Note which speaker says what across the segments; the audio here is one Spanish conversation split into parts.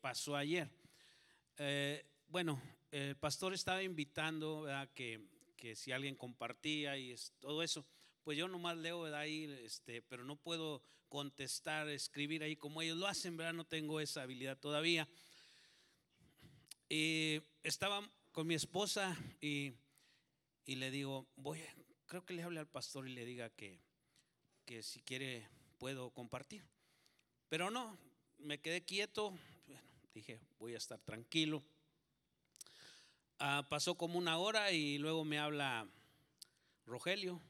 Speaker 1: pasó ayer. Eh, bueno, el pastor estaba invitando Que, que, si alguien compartía y todo eso, pues yo nomás leo ahí, este, pero no puedo contestar, escribir ahí como ellos lo hacen, ¿verdad? No tengo esa habilidad todavía. Y estaba con mi esposa y, y le digo, voy, creo que le hable al pastor y le diga que, que si quiere puedo compartir. Pero no, me quedé quieto, dije, voy a estar tranquilo. Ah, pasó como una hora y luego me habla Rogelio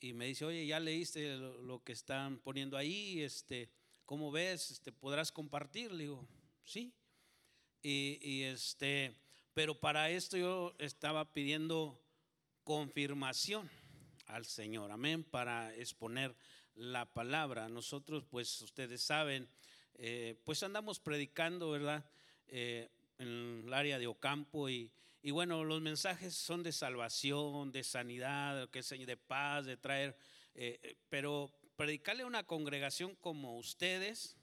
Speaker 1: y me dice, oye, ya leíste lo, que están poniendo ahí, este, ¿cómo ves? Este, ¿Podrás compartir? Le digo, sí. Y, y, este, pero para esto yo estaba pidiendo confirmación al Señor, amén, para exponer la palabra. Nosotros, pues ustedes saben, eh, pues andamos predicando, ¿verdad? Eh, en el área de Ocampo y, y, bueno, los mensajes son de salvación, de sanidad, de paz, de traer, eh, pero predicarle a una congregación como ustedes,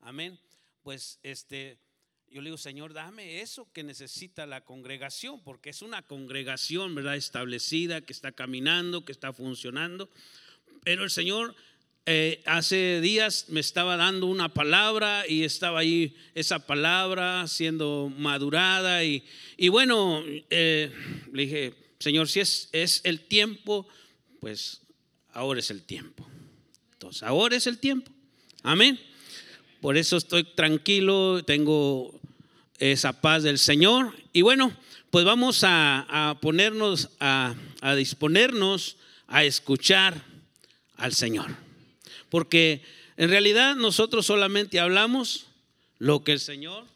Speaker 1: amén, pues este, yo le digo, Señor, dame eso que necesita la congregación, porque es una congregación, ¿verdad? Establecida, que está caminando, que está funcionando, pero el Señor eh, hace días me estaba dando una palabra y estaba ahí esa palabra siendo madurada y, y bueno, eh, le dije, Señor, si es, es el tiempo, pues ahora es el tiempo. Entonces, ahora es el tiempo. Amén. Por eso estoy tranquilo, tengo esa paz del Señor. Y bueno, pues vamos a, ponernos, a, a disponernos a escuchar al Señor. Porque en realidad nosotros solamente hablamos lo que el Señor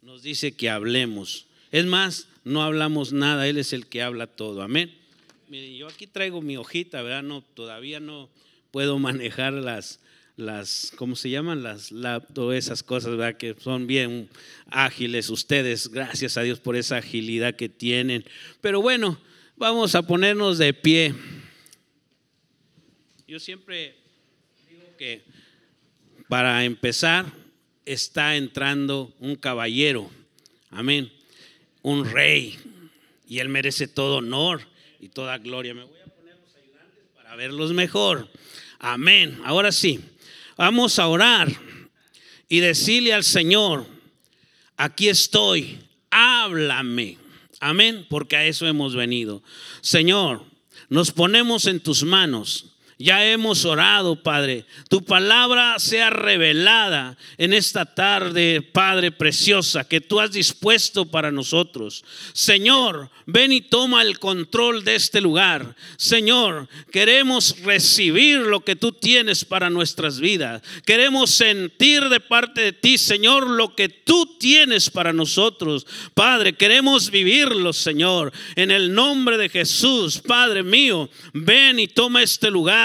Speaker 1: nos dice que hablemos. Es más, no hablamos nada, Él es el que habla todo. Amén. Mire, yo aquí traigo mi hojita, ¿verdad? No, todavía no puedo manejar las, las, ¿cómo se llaman? Las laptops, esas cosas, ¿verdad? Que son bien ágiles ustedes, gracias a Dios por esa agilidad que tienen. Pero bueno, vamos a ponernos de pie. Yo siempre que para empezar está entrando un caballero, amén, un rey, y él merece todo honor y toda gloria. Me voy a poner los ayudantes para verlos mejor. Amén. Ahora sí, vamos a orar y decirle al Señor, aquí estoy, háblame. Amén, porque a eso hemos venido. Señor, nos ponemos en tus manos. Ya hemos orado, Padre. Tu palabra sea revelada en esta tarde, Padre preciosa, que tú has dispuesto para nosotros. Señor, ven y toma el control de este lugar. Señor, queremos recibir lo que tú tienes para nuestras vidas. Queremos sentir de parte de ti, Señor, lo que tú tienes para nosotros. Padre, queremos vivirlo, Señor. En el nombre de Jesús, Padre mío, ven y toma este lugar.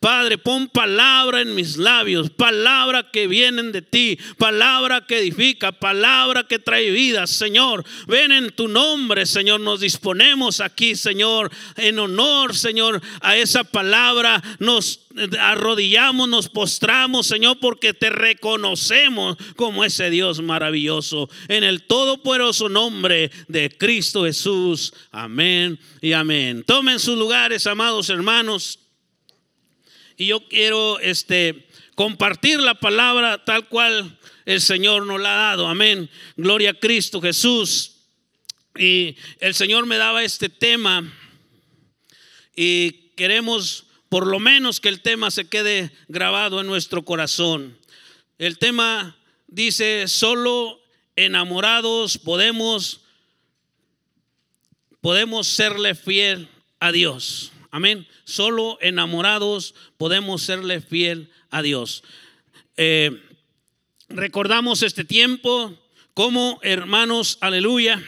Speaker 1: Padre, pon palabra en mis labios, palabra que vienen de ti, palabra que edifica, palabra que trae vida, Señor. Ven en tu nombre, Señor. Nos disponemos aquí, Señor, en honor, Señor, a esa palabra. Nos arrodillamos, nos postramos, Señor, porque te reconocemos como ese Dios maravilloso. En el todopoderoso nombre de Cristo Jesús. Amén y amén. Tomen sus lugares, amados hermanos. Y yo quiero este, compartir la palabra tal cual el Señor nos la ha dado. Amén. Gloria a Cristo Jesús. Y el Señor me daba este tema y queremos por lo menos que el tema se quede grabado en nuestro corazón. El tema dice, solo enamorados podemos podemos serle fiel a Dios. Amén. Solo enamorados podemos serle fiel a Dios. Eh, recordamos este tiempo como hermanos, aleluya,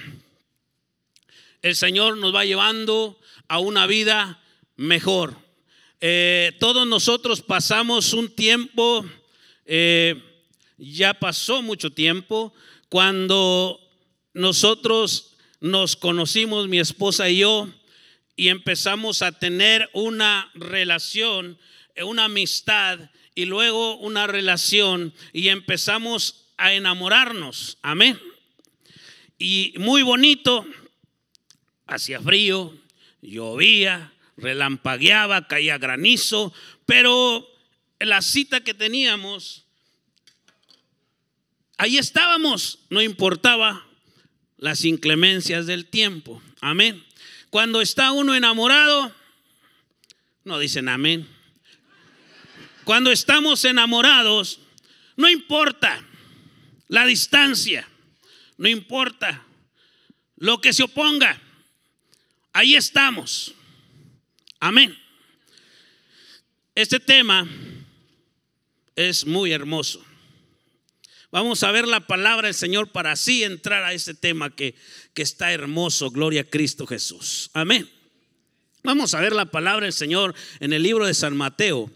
Speaker 1: el Señor nos va llevando a una vida mejor. Eh, todos nosotros pasamos un tiempo, eh, ya pasó mucho tiempo, cuando nosotros nos conocimos, mi esposa y yo, y empezamos a tener una relación, una amistad y luego una relación y empezamos a enamorarnos. Amén. Y muy bonito, hacía frío, llovía, relampagueaba, caía granizo, pero la cita que teníamos, ahí estábamos, no importaba las inclemencias del tiempo. Amén. Cuando está uno enamorado, no dicen amén. Cuando estamos enamorados, no importa la distancia, no importa lo que se oponga, ahí estamos. Amén. Este tema es muy hermoso. Vamos a ver la palabra del Señor para así entrar a este tema que, que está hermoso. Gloria a Cristo Jesús. Amén. Vamos a ver la palabra del Señor en el libro de San Mateo,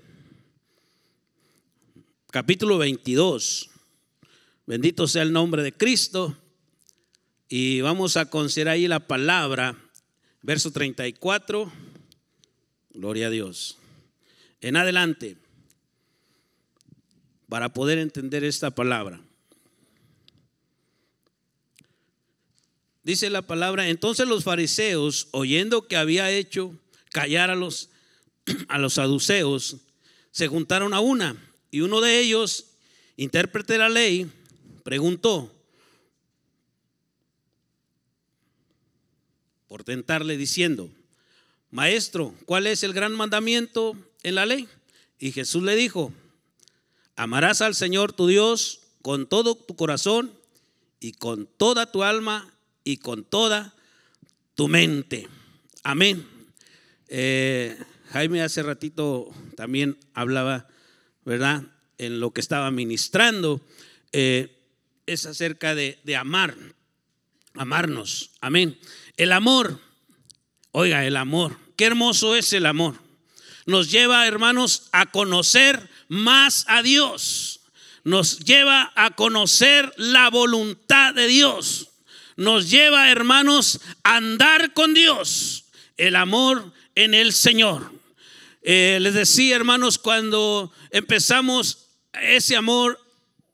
Speaker 1: capítulo 22. Bendito sea el nombre de Cristo. Y vamos a considerar ahí la palabra, verso 34. Gloria a Dios. En adelante, para poder entender esta palabra. Dice la palabra, entonces los fariseos, oyendo que había hecho callar a los, a los saduceos, se juntaron a una y uno de ellos, intérprete de la ley, preguntó por tentarle diciendo, Maestro, ¿cuál es el gran mandamiento en la ley? Y Jesús le dijo, amarás al Señor tu Dios con todo tu corazón y con toda tu alma y con toda tu mente. Amén. Eh, Jaime hace ratito también hablaba, ¿verdad? En lo que estaba ministrando, eh, es acerca de, de amar, amarnos. Amén. El amor, oiga, el amor, qué hermoso es el amor. Nos lleva, hermanos, a conocer más a Dios. Nos lleva a conocer la voluntad de Dios nos lleva, hermanos, a andar con Dios. El amor en el Señor. Eh, les decía, hermanos, cuando empezamos ese amor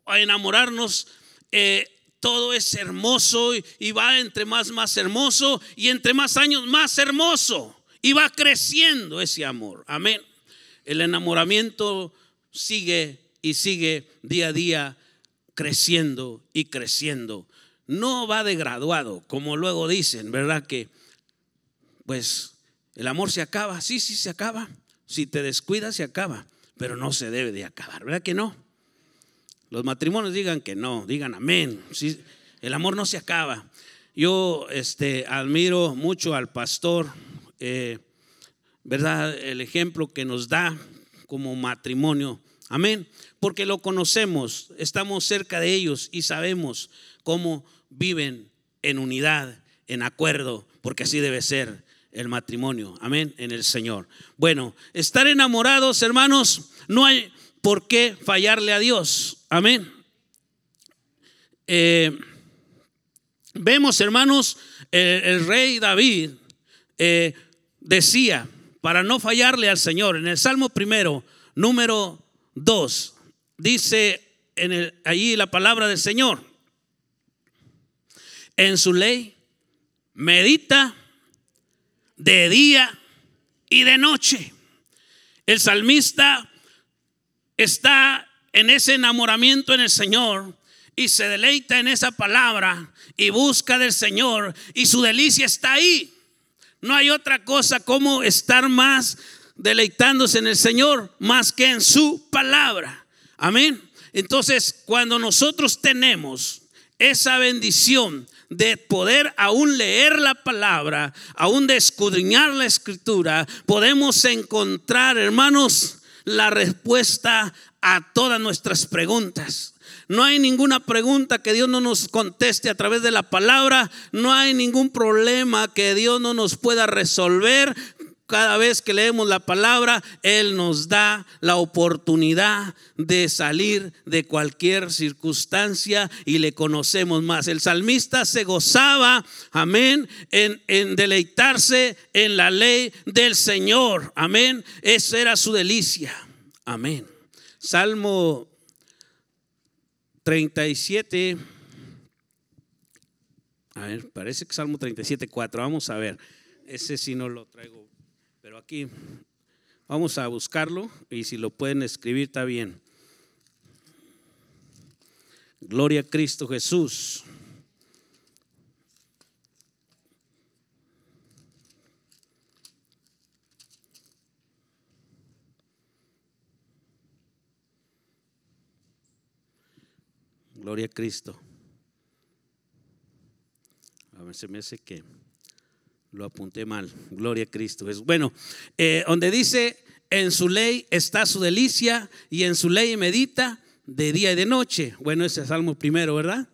Speaker 1: a enamorarnos, eh, todo es hermoso y, y va entre más, más hermoso y entre más años más hermoso. Y va creciendo ese amor. Amén. El enamoramiento sigue y sigue día a día creciendo y creciendo no va de graduado, como luego dicen, ¿verdad? Que pues el amor se acaba, sí, sí se acaba. Si te descuidas se acaba, pero no se debe de acabar, ¿verdad que no? Los matrimonios digan que no, digan amén. Sí, el amor no se acaba. Yo este, admiro mucho al pastor, eh, ¿verdad? El ejemplo que nos da como matrimonio. Amén. Porque lo conocemos, estamos cerca de ellos y sabemos cómo viven en unidad, en acuerdo, porque así debe ser el matrimonio. Amén, en el Señor. Bueno, estar enamorados, hermanos, no hay por qué fallarle a Dios. Amén. Eh, vemos, hermanos, el rey David eh, decía, para no fallarle al Señor, en el Salmo primero, número 2, dice en el, allí la palabra del Señor en su ley, medita de día y de noche. El salmista está en ese enamoramiento en el Señor y se deleita en esa palabra y busca del Señor y su delicia está ahí. No hay otra cosa como estar más deleitándose en el Señor más que en su palabra. Amén. Entonces, cuando nosotros tenemos esa bendición de poder aún leer la palabra, aún de escudriñar la escritura, podemos encontrar, hermanos, la respuesta a todas nuestras preguntas. No hay ninguna pregunta que Dios no nos conteste a través de la palabra. No hay ningún problema que Dios no nos pueda resolver cada vez que leemos la palabra, Él nos da la oportunidad de salir de cualquier circunstancia y le conocemos más. El salmista se gozaba, amén, en, deleitarse en la ley del Señor. Amén. Esa era su delicia. Amén. Salmo 37. A ver, parece que Salmo 37, 4. Vamos a ver. Ese sí no lo traigo. Pero aquí vamos a buscarlo y si lo pueden escribir está bien. Gloria a Cristo Jesús. Gloria a Cristo. A ver, se me hace que lo apunté mal. Gloria a Cristo. Bueno, eh, donde dice, en su ley está su delicia y en su ley medita de día y de noche. Bueno, ese es Salmo primero, ¿verdad?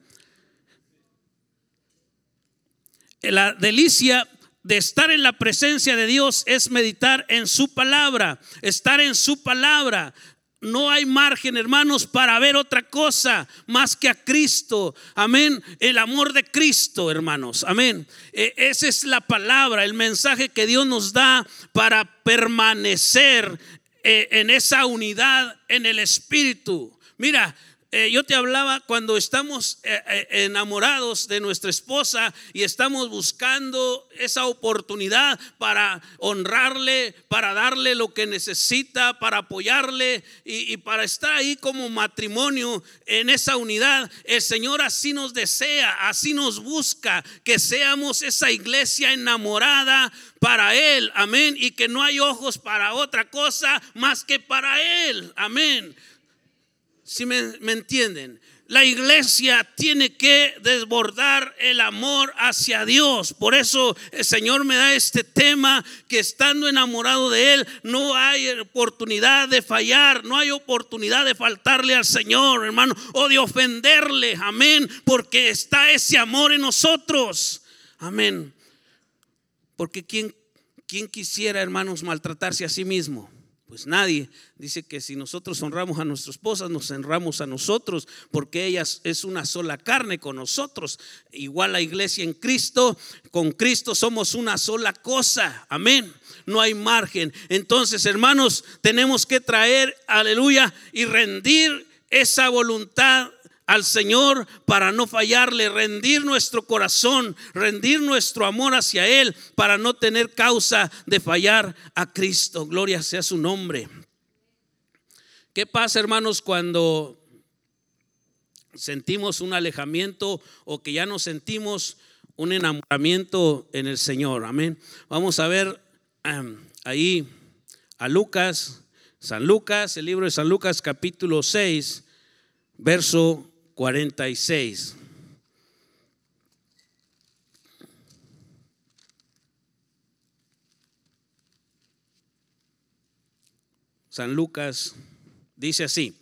Speaker 1: La delicia de estar en la presencia de Dios es meditar en su palabra, estar en su palabra, no hay margen, hermanos, para ver otra cosa más que a Cristo. Amén. El amor de Cristo, hermanos. Amén. E, esa es la palabra, el mensaje que Dios nos da para permanecer eh, en esa unidad en el Espíritu. Mira, eh, yo te hablaba cuando estamos eh, eh, enamorados de nuestra esposa y estamos buscando esa oportunidad para honrarle, para darle lo que necesita, para apoyarle y, y para estar ahí como matrimonio en esa unidad. El Señor así nos desea, así nos busca, que seamos esa iglesia enamorada para Él, amén, y que no hay ojos para otra cosa más que para Él, amén si me, entienden, la iglesia tiene que desbordar el amor hacia Dios. Por eso el Señor me da este tema que estando enamorado de Él no hay oportunidad de fallar, no hay oportunidad de faltarle al Señor, hermano, o de ofenderle. Amén, porque está ese amor en nosotros. Amén. Porque ¿quién, quién quisiera, hermanos, maltratarse a sí mismo? Pues nadie dice que si nosotros honramos a nuestra esposa, nos honramos a nosotros, porque ella es una sola carne con nosotros. Igual la iglesia en Cristo, con Cristo somos una sola cosa. Amén. No hay margen. Entonces, hermanos, tenemos que traer, aleluya, y rendir esa voluntad al Señor para no fallarle, rendir nuestro corazón, rendir nuestro amor hacia Él para no tener causa de fallar a Cristo. Gloria sea su nombre. ¿Qué pasa, hermanos, cuando sentimos un alejamiento o que ya no sentimos un enamoramiento en el Señor? Amén. Vamos a ver ahí a Lucas, San Lucas, el libro de San Lucas capítulo 6, verso 46. San Lucas dice así,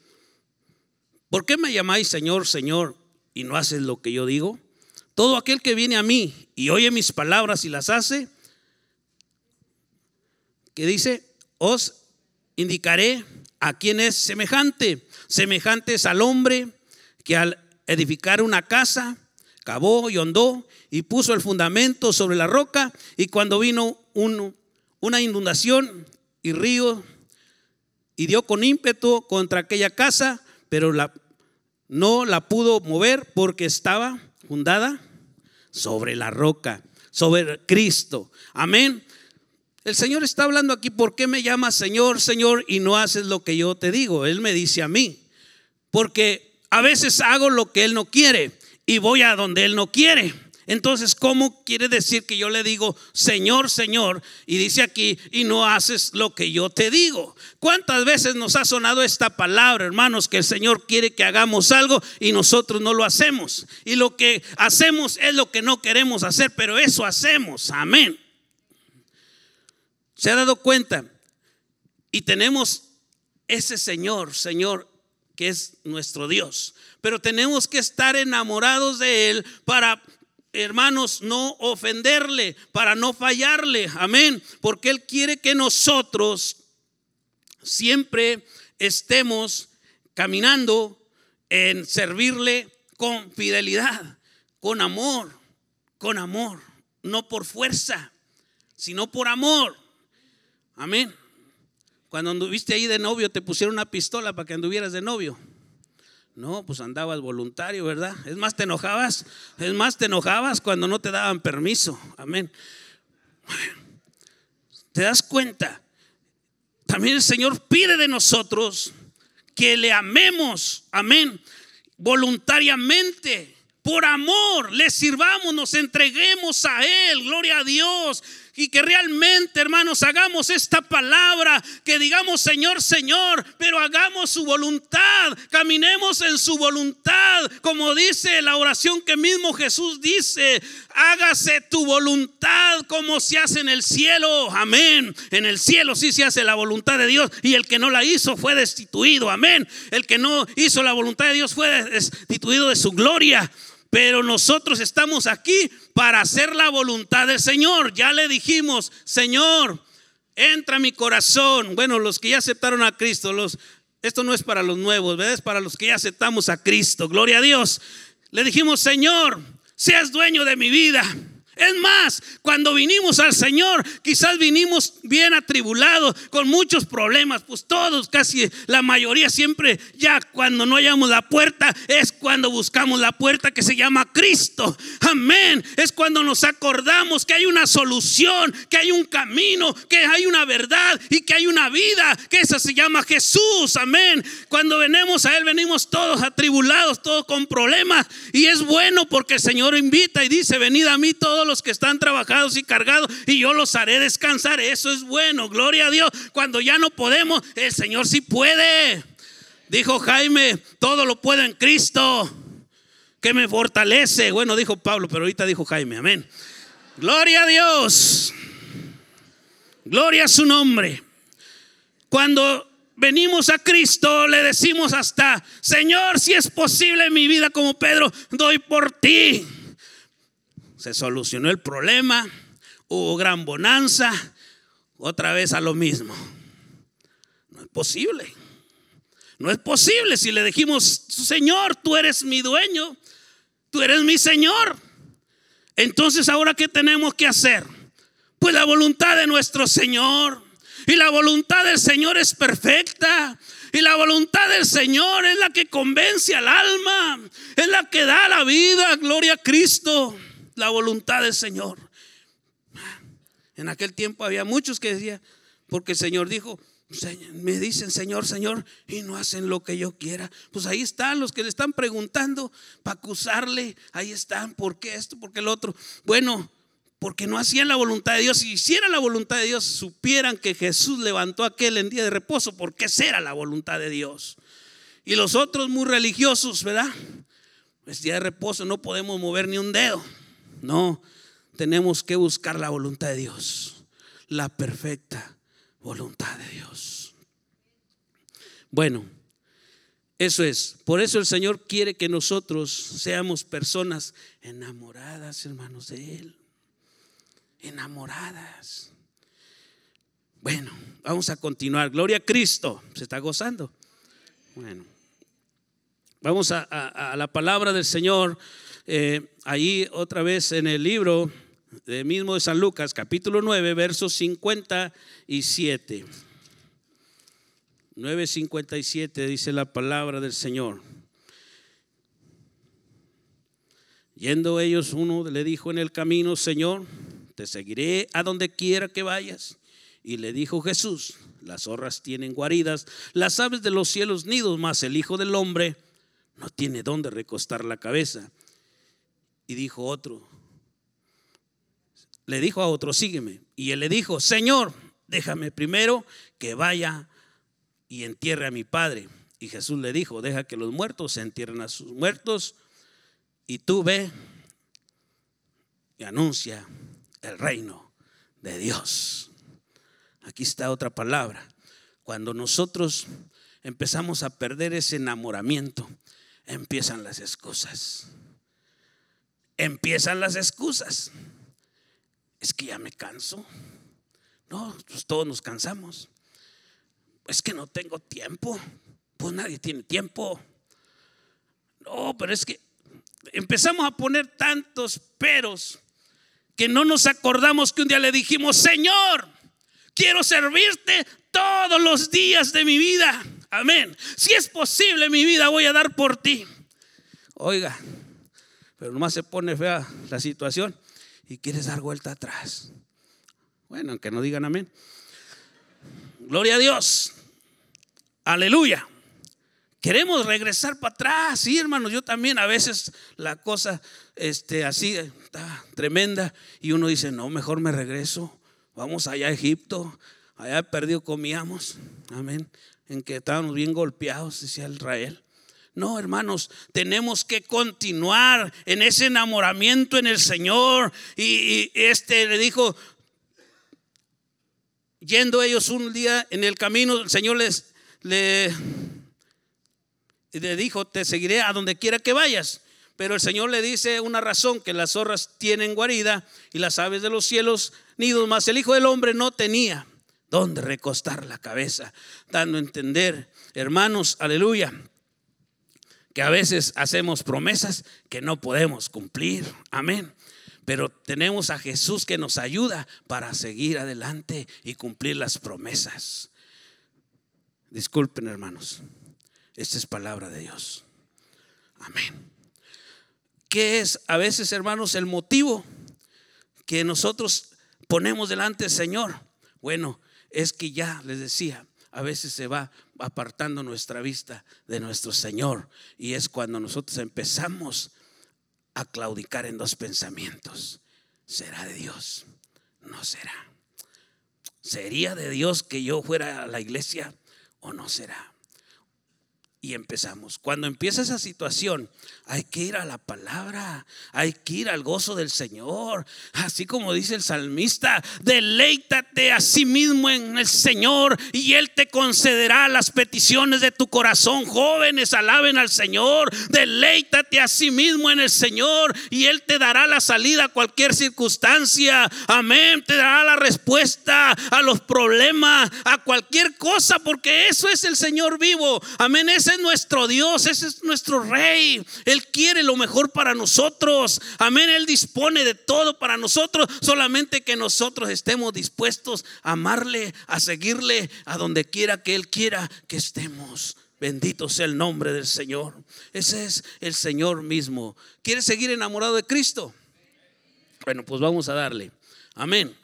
Speaker 1: ¿por qué me llamáis Señor, Señor y no haces lo que yo digo? Todo aquel que viene a mí y oye mis palabras y las hace, que dice, os indicaré a quien es semejante. Semejante es al hombre que al edificar una casa, cavó y hondó y puso el fundamento sobre la roca y cuando vino una inundación y río y dio con ímpetu contra aquella casa, pero la, no la pudo mover porque estaba fundada sobre la roca, sobre Cristo. Amén. El Señor está hablando aquí, ¿por qué me llamas Señor, Señor y no haces lo que yo te digo? Él me dice a mí, porque a veces hago lo que Él no quiere y voy a donde Él no quiere. Entonces, ¿cómo quiere decir que yo le digo, Señor, Señor? Y dice aquí, y no haces lo que yo te digo. ¿Cuántas veces nos ha sonado esta palabra, hermanos, que el Señor quiere que hagamos algo y nosotros no lo hacemos? Y lo que hacemos es lo que no queremos hacer, pero eso hacemos. Amén. ¿Se ha dado cuenta? Y tenemos ese Señor, Señor, que es nuestro Dios. Pero tenemos que estar enamorados de Él para, hermanos, no ofenderle, para no fallarle. Amén. Porque Él quiere que nosotros siempre estemos caminando en servirle con fidelidad, con amor, con amor, no por fuerza, sino por amor. Amén. Cuando anduviste ahí de novio, te pusieron una pistola para que anduvieras de novio. No, pues andabas voluntario, ¿verdad? Es más, te enojabas. Es más, te enojabas cuando no te daban permiso. Amén. ¿Te das cuenta? También el Señor pide de nosotros que le amemos. Amén. Voluntariamente. Por amor, le sirvamos, nos entreguemos a Él. Gloria a Dios y que realmente, hermanos, hagamos esta palabra, que digamos Señor, Señor, pero hagamos su voluntad, caminemos en su voluntad, como dice la oración que mismo Jesús dice, hágase tu voluntad como se hace en el cielo, amén. En el cielo sí se hace la voluntad de Dios y el que no la hizo fue destituido, amén. El que no hizo la voluntad de Dios fue destituido de su gloria. Pero nosotros estamos aquí para hacer la voluntad del Señor. Ya le dijimos, Señor, entra a mi corazón. Bueno, los que ya aceptaron a Cristo, los, esto no es para los nuevos, es para los que ya aceptamos a Cristo. Gloria a Dios. Le dijimos, Señor, seas dueño de mi vida. Es más, cuando vinimos al Señor, quizás vinimos bien atribulados, con muchos problemas, pues todos, casi la mayoría siempre, ya cuando no hallamos la puerta, es cuando buscamos la puerta que se llama Cristo. Amén. Es cuando nos acordamos que hay una solución, que hay un camino, que hay una verdad y que hay una vida, que esa se llama Jesús. Amén. Cuando venimos a Él, venimos todos atribulados, todos con problemas. Y es bueno porque el Señor invita y dice, venid a mí todos los que están trabajados y cargados y yo los haré descansar. Eso es bueno, gloria a Dios. Cuando ya no podemos, el Señor sí puede. Dijo Jaime, todo lo puedo en Cristo, que me fortalece. Bueno, dijo Pablo, pero ahorita dijo Jaime, amén. Gloria a Dios. Gloria a su nombre. Cuando venimos a Cristo, le decimos hasta, Señor, si es posible en mi vida como Pedro, doy por ti se solucionó el problema, hubo gran bonanza, otra vez a lo mismo. No es posible. No es posible si le dijimos, Señor, tú eres mi dueño, tú eres mi Señor. Entonces, ahora, ¿qué tenemos que hacer? Pues la voluntad de nuestro Señor. Y la voluntad del Señor es perfecta. Y la voluntad del Señor es la que convence al alma. Es la que da la vida. Gloria a Cristo la voluntad del Señor. En aquel tiempo había muchos que decían, porque el Señor dijo, me dicen Señor, Señor, y no hacen lo que yo quiera. Pues ahí están los que le están preguntando para acusarle. Ahí están, ¿por qué esto? ¿Por qué el otro? Bueno, porque no hacían la voluntad de Dios. Si hicieran la voluntad de Dios, supieran que Jesús levantó aquel en día de reposo, porque esa era la voluntad de Dios. Y los otros muy religiosos, ¿verdad? Pues día de reposo no podemos mover ni un dedo. No, tenemos que buscar la voluntad de Dios, la perfecta voluntad de Dios. Bueno, eso es. Por eso el Señor quiere que nosotros seamos personas enamoradas, hermanos, de Él. Enamoradas. Bueno, vamos a continuar. Gloria a Cristo. ¿Se está gozando? Bueno, vamos a, la palabra del Señor eh, ahí otra vez en el libro de mismo de San Lucas, capítulo 9, versos 57. 9:57 dice la palabra del Señor. Yendo ellos, uno le dijo en el camino, Señor, te seguiré a donde quiera que vayas. Y le dijo Jesús, las zorras tienen guaridas, las aves de los cielos nidos, mas el Hijo del Hombre no tiene dónde recostar la cabeza. Y dijo otro, le dijo a otro, sígueme. Y él le dijo, Señor, déjame primero que vaya y entierre a mi padre. Y Jesús le dijo, deja que los muertos se entierren a sus muertos y tú ve y anuncia el reino de Dios. Aquí está otra palabra. Cuando nosotros empezamos a perder ese enamoramiento, empiezan las excusas empiezan las excusas. Es que ya me canso. No, pues todos nos cansamos. Es que no tengo tiempo. Pues nadie tiene tiempo. No, pero es que empezamos a poner tantos peros que no nos acordamos que un día le dijimos, Señor, quiero servirte todos los días de mi vida. Amén. Si es posible mi vida, voy a dar por ti. Oiga, pero nomás se pone fea la situación y quieres dar vuelta atrás. Bueno, aunque no digan amén. Gloria a Dios. Aleluya. Queremos regresar para atrás, sí, hermanos. Yo también a veces la cosa este, así está tremenda y uno dice, no, mejor me regreso. Vamos allá a Egipto. Allá perdido comíamos. Amén. En que estábamos bien golpeados, decía Israel. No, hermanos, tenemos que continuar en ese enamoramiento en el Señor. Y, este le dijo, yendo ellos un día en el camino, el Señor les le, le dijo, te seguiré a donde quiera que vayas. Pero el Señor le dice una razón, que las zorras tienen guarida y las aves de los cielos nidos, mas el Hijo del Hombre no tenía dónde recostar la cabeza, dando a entender, hermanos, aleluya, que a veces hacemos promesas que no podemos cumplir. Amén. Pero tenemos a Jesús que nos ayuda para seguir adelante y cumplir las promesas. Disculpen, hermanos. Esta es palabra de Dios. Amén. ¿Qué es a veces, hermanos, el motivo que nosotros ponemos delante del Señor? Bueno, es que ya les decía, a veces se va apartando nuestra vista de nuestro Señor. Y es cuando nosotros empezamos a claudicar en dos pensamientos. ¿Será de Dios? No será. ¿Sería de Dios que yo fuera a la iglesia o no será? Y empezamos. Cuando empieza esa situación, hay que ir a la palabra, hay que ir al gozo del Señor. Así como dice el salmista, deleítate a sí mismo en el Señor y Él te concederá las peticiones de tu corazón. Jóvenes, alaben al Señor, deleítate a sí mismo en el Señor y Él te dará la salida a cualquier circunstancia. Amén, te dará la respuesta a los problemas, a cualquier cosa, porque eso es el Señor vivo. Amén, ese nuestro Dios, ese es nuestro Rey. Él quiere lo mejor para nosotros. Amén. Él dispone de todo para nosotros. Solamente que nosotros estemos dispuestos a amarle, a seguirle, a donde quiera que Él quiera que estemos. Bendito sea el nombre del Señor. Ese es el Señor mismo. ¿Quieres seguir enamorado de Cristo? Bueno, pues vamos a darle. Amén.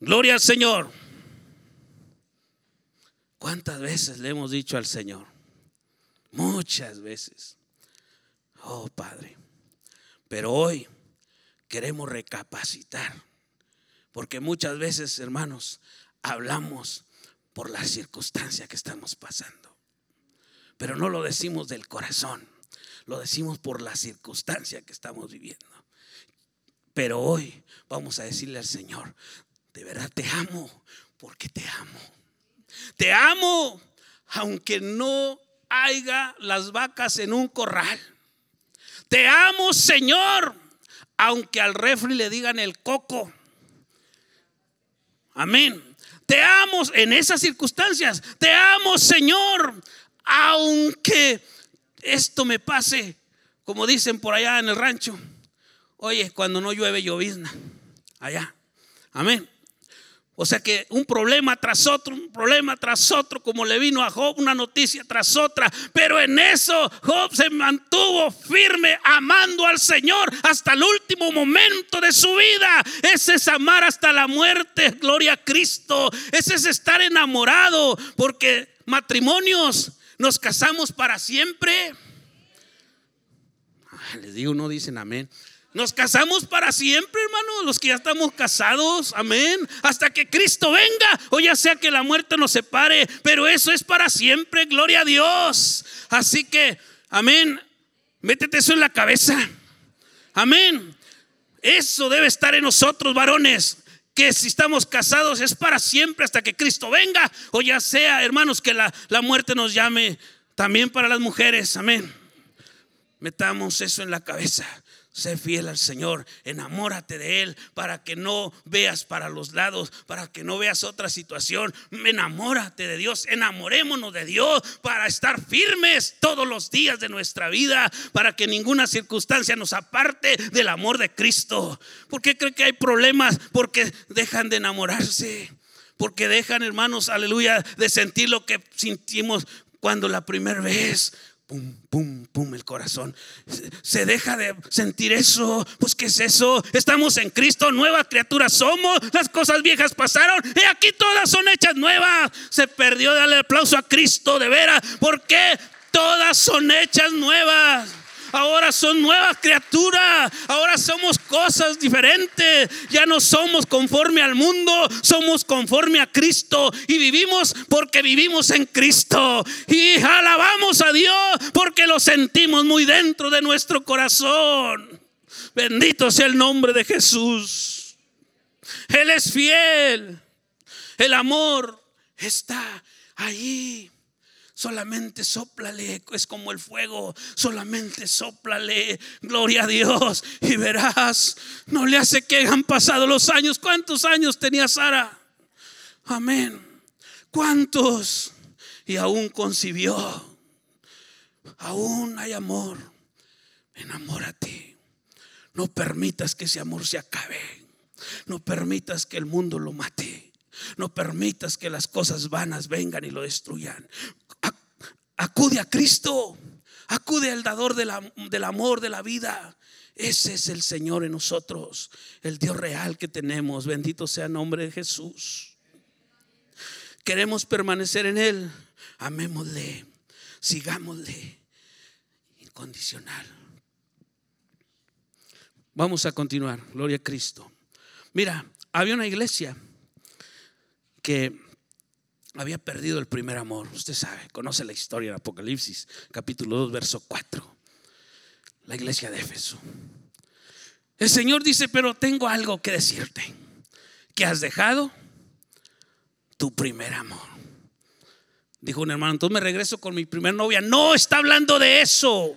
Speaker 1: Gloria al Señor. ¿Cuántas veces le hemos dicho al Señor? Muchas veces. Oh Padre. Pero hoy queremos recapacitar. Porque muchas veces, hermanos, hablamos por la circunstancia que estamos pasando. Pero no lo decimos del corazón. Lo decimos por la circunstancia que estamos viviendo. Pero hoy vamos a decirle al Señor, de verdad te amo porque te amo. Te amo aunque no haya las vacas en un corral. Te amo, Señor, aunque al refri le digan el coco. Amén. Te amo en esas circunstancias. Te amo, Señor, aunque esto me pase, como dicen por allá en el rancho. Oye, cuando no llueve, llovizna. Allá. Amén. O sea que un problema tras otro, un problema tras otro, como le vino a Job, una noticia tras otra. Pero en eso Job se mantuvo firme, amando al Señor hasta el último momento de su vida. Ese es amar hasta la muerte, gloria a Cristo. Ese es estar enamorado, porque matrimonios nos casamos para siempre. Les digo, no dicen amén. Nos casamos para siempre, hermano, los que ya estamos casados, amén. Hasta que Cristo venga, o ya sea que la muerte nos separe, pero eso es para siempre, gloria a Dios. Así que, amén, métete eso en la cabeza, amén. Eso debe estar en nosotros, varones, que si estamos casados es para siempre hasta que Cristo venga, o ya sea, hermanos, que la, la muerte nos llame también para las mujeres, amén. Metamos eso en la cabeza. Sé fiel al Señor, enamórate de Él para que no veas para los lados, para que no veas otra situación. Enamórate de Dios, enamorémonos de Dios para estar firmes todos los días de nuestra vida, para que ninguna circunstancia nos aparte del amor de Cristo. ¿Por qué cree que hay problemas? Porque dejan de enamorarse. Porque dejan, hermanos, aleluya, de sentir lo que sentimos cuando la primera vez pum, pum, pum, el corazón. Se deja de sentir eso. Pues, ¿qué es eso? Estamos en Cristo, nueva criatura somos. Las cosas viejas pasaron y aquí todas son hechas nuevas. Se perdió darle aplauso a Cristo de veras. ¿Por qué? Todas son hechas nuevas. Ahora son nuevas criaturas. Ahora somos cosas diferentes. Ya no somos conforme al mundo. Somos conforme a Cristo. Y vivimos porque vivimos en Cristo. Y alabamos a Dios porque lo sentimos muy dentro de nuestro corazón. Bendito sea el nombre de Jesús. Él es fiel. El amor está ahí. Solamente soplale, es como el fuego. Solamente soplale, gloria a Dios. Y verás, no le hace que han pasado los años. ¿Cuántos años tenía Sara? Amén. ¿Cuántos? Y aún concibió. Aún hay amor. Enamórate. No permitas que ese amor se acabe. No permitas que el mundo lo mate. No permitas que las cosas vanas vengan y lo destruyan. Acude a Cristo. Acude al dador del amor, de la vida. Ese es el Señor en nosotros, el Dios real que tenemos. Bendito sea el nombre de Jesús. Queremos permanecer en Él. Amémosle, sigámosle. Incondicional. Vamos a continuar. Gloria a Cristo. Mira, había una iglesia que había perdido el primer amor. Usted sabe, conoce la historia del Apocalipsis, capítulo 2, verso 4. La iglesia de Éfeso. El Señor dice, pero tengo algo que decirte, que has dejado tu primer amor. Dijo un hermano, entonces me regreso con mi primer novia. No, está hablando de eso.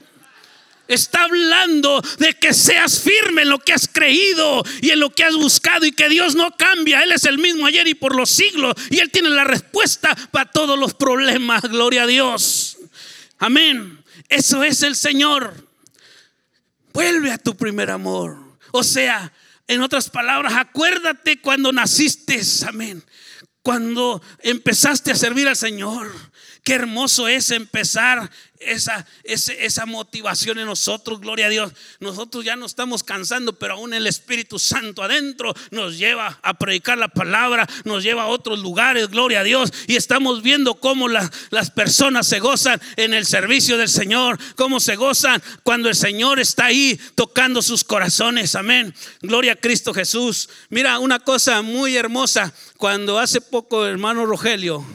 Speaker 1: Está hablando de que seas firme en lo que has creído y en lo que has buscado y que Dios no cambia. Él es el mismo ayer y por los siglos. Y Él tiene la respuesta para todos los problemas. Gloria a Dios. Amén. Eso es el Señor. Vuelve a tu primer amor. O sea, en otras palabras, acuérdate cuando naciste. Amén. Cuando empezaste a servir al Señor. Qué hermoso es empezar esa, esa, motivación en nosotros, gloria a Dios. Nosotros ya no estamos cansando, pero aún el Espíritu Santo adentro nos lleva a predicar la palabra, nos lleva a otros lugares, gloria a Dios. Y estamos viendo cómo las personas se gozan en el servicio del Señor, cómo se gozan cuando el Señor está ahí tocando sus corazones. Amén. Gloria a Cristo Jesús. Mira, una cosa muy hermosa, cuando hace poco hermano Rogelio,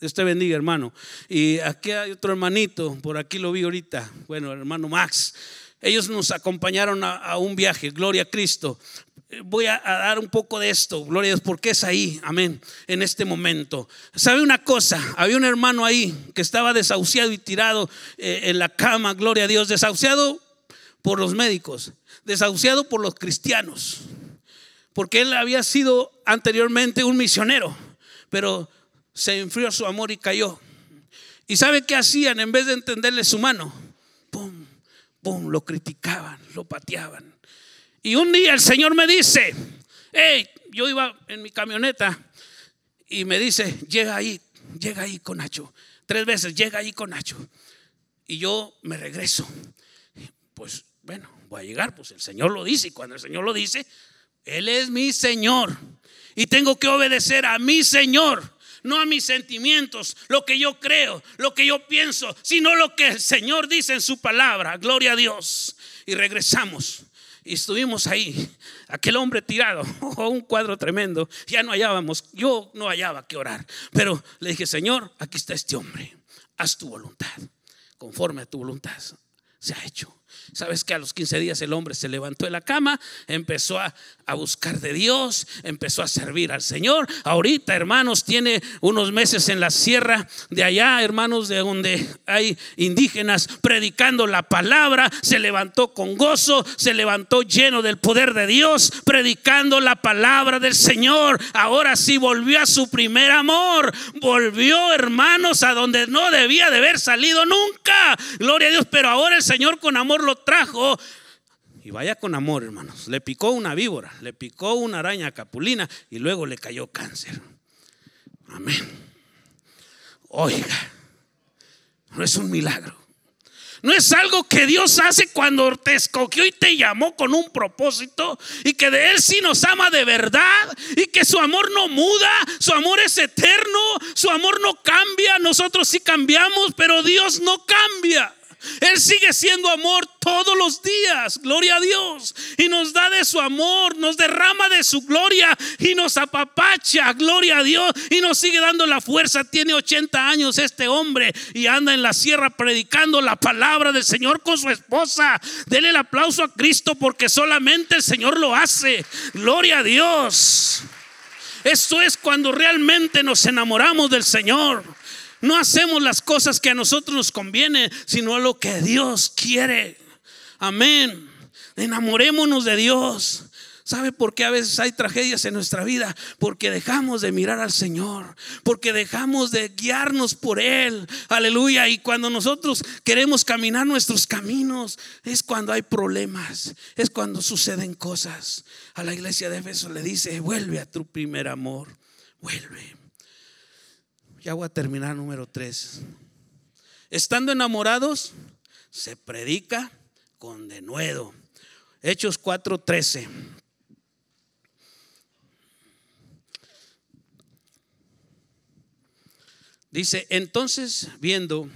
Speaker 1: Dios te bendiga, hermano. Y aquí hay otro hermanito, por aquí lo vi ahorita, bueno, hermano Max. Ellos nos acompañaron a, un viaje, gloria a Cristo. Voy a, dar un poco de esto, gloria a Dios, porque es ahí, amén, en este momento. ¿Sabe una cosa? Había un hermano ahí que estaba desahuciado y tirado eh, en la cama, gloria a Dios, desahuciado por los médicos, desahuciado por los cristianos, porque él había sido anteriormente un misionero, pero se enfrió su amor y cayó. ¿Y sabe qué hacían? En vez de entenderle su mano, pum, pum, lo criticaban, lo pateaban. Y un día el Señor me dice, hey, yo iba en mi camioneta y me dice, llega ahí, llega ahí con Nacho. Tres veces, llega ahí con Nacho. Y yo me regreso. Pues bueno, voy a llegar, pues el Señor lo dice. Y cuando el Señor lo dice, Él es mi Señor. Y tengo que obedecer a mi Señor no a mis sentimientos, lo que yo creo, lo que yo pienso, sino lo que el Señor dice en su palabra. Gloria a Dios. Y regresamos. Y estuvimos ahí, aquel hombre tirado, oh, un cuadro tremendo. Ya no hallábamos, yo no hallaba que orar. Pero le dije, Señor, aquí está este hombre. Haz tu voluntad, conforme a tu voluntad. Se ha hecho. Sabes que a los 15 días el hombre se levantó de la cama, empezó a, buscar de Dios, empezó a servir al Señor. Ahorita, hermanos, tiene unos meses en la sierra de allá, hermanos, de donde hay indígenas predicando la palabra. Se levantó con gozo, se levantó lleno del poder de Dios, predicando la palabra del Señor. Ahora sí volvió a su primer amor. Volvió, hermanos, a donde no debía de haber salido nunca. Gloria a Dios, pero ahora el Señor con amor lo trajo y vaya con amor, hermanos. Le picó una víbora, le picó una araña capulina y luego le cayó cáncer. Amén. Oiga, no es un milagro. No es algo que Dios hace cuando te escogió y te llamó con un propósito y que de Él sí nos ama de verdad y que su amor no muda, su amor es eterno, su amor no cambia, nosotros sí cambiamos, pero Dios no cambia. Él sigue siendo amor todos los días, gloria a Dios. Y nos da de su amor, nos derrama de su gloria y nos apapacha, gloria a Dios. Y nos sigue dando la fuerza. Tiene 80 años este hombre y anda en la sierra predicando la palabra del Señor con su esposa. Dele el aplauso a Cristo porque solamente el Señor lo hace. Gloria a Dios. Esto es cuando realmente nos enamoramos del Señor. No hacemos las cosas que a nosotros nos conviene, sino lo que Dios quiere. Amén. Enamorémonos de Dios. ¿Sabe por qué a veces hay tragedias en nuestra vida? Porque dejamos de mirar al Señor, porque dejamos de guiarnos por Él. Aleluya. Y cuando nosotros queremos caminar nuestros caminos, es cuando hay problemas, es cuando suceden cosas. A la iglesia de Efeso le dice, vuelve a tu primer amor, vuelve. Ya voy a terminar número tres. Estando enamorados, se predica con denuedo. Hechos 4:13. Dice, entonces viendo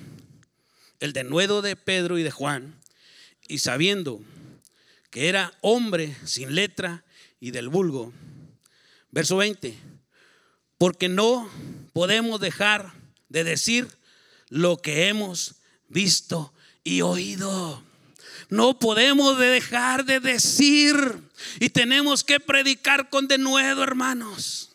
Speaker 1: el denuedo de Pedro y de Juan, y sabiendo que era hombre sin letra y del vulgo, verso 20, porque no podemos dejar de decir lo que hemos visto y oído. No podemos dejar de decir y tenemos que predicar con denuedo, hermanos.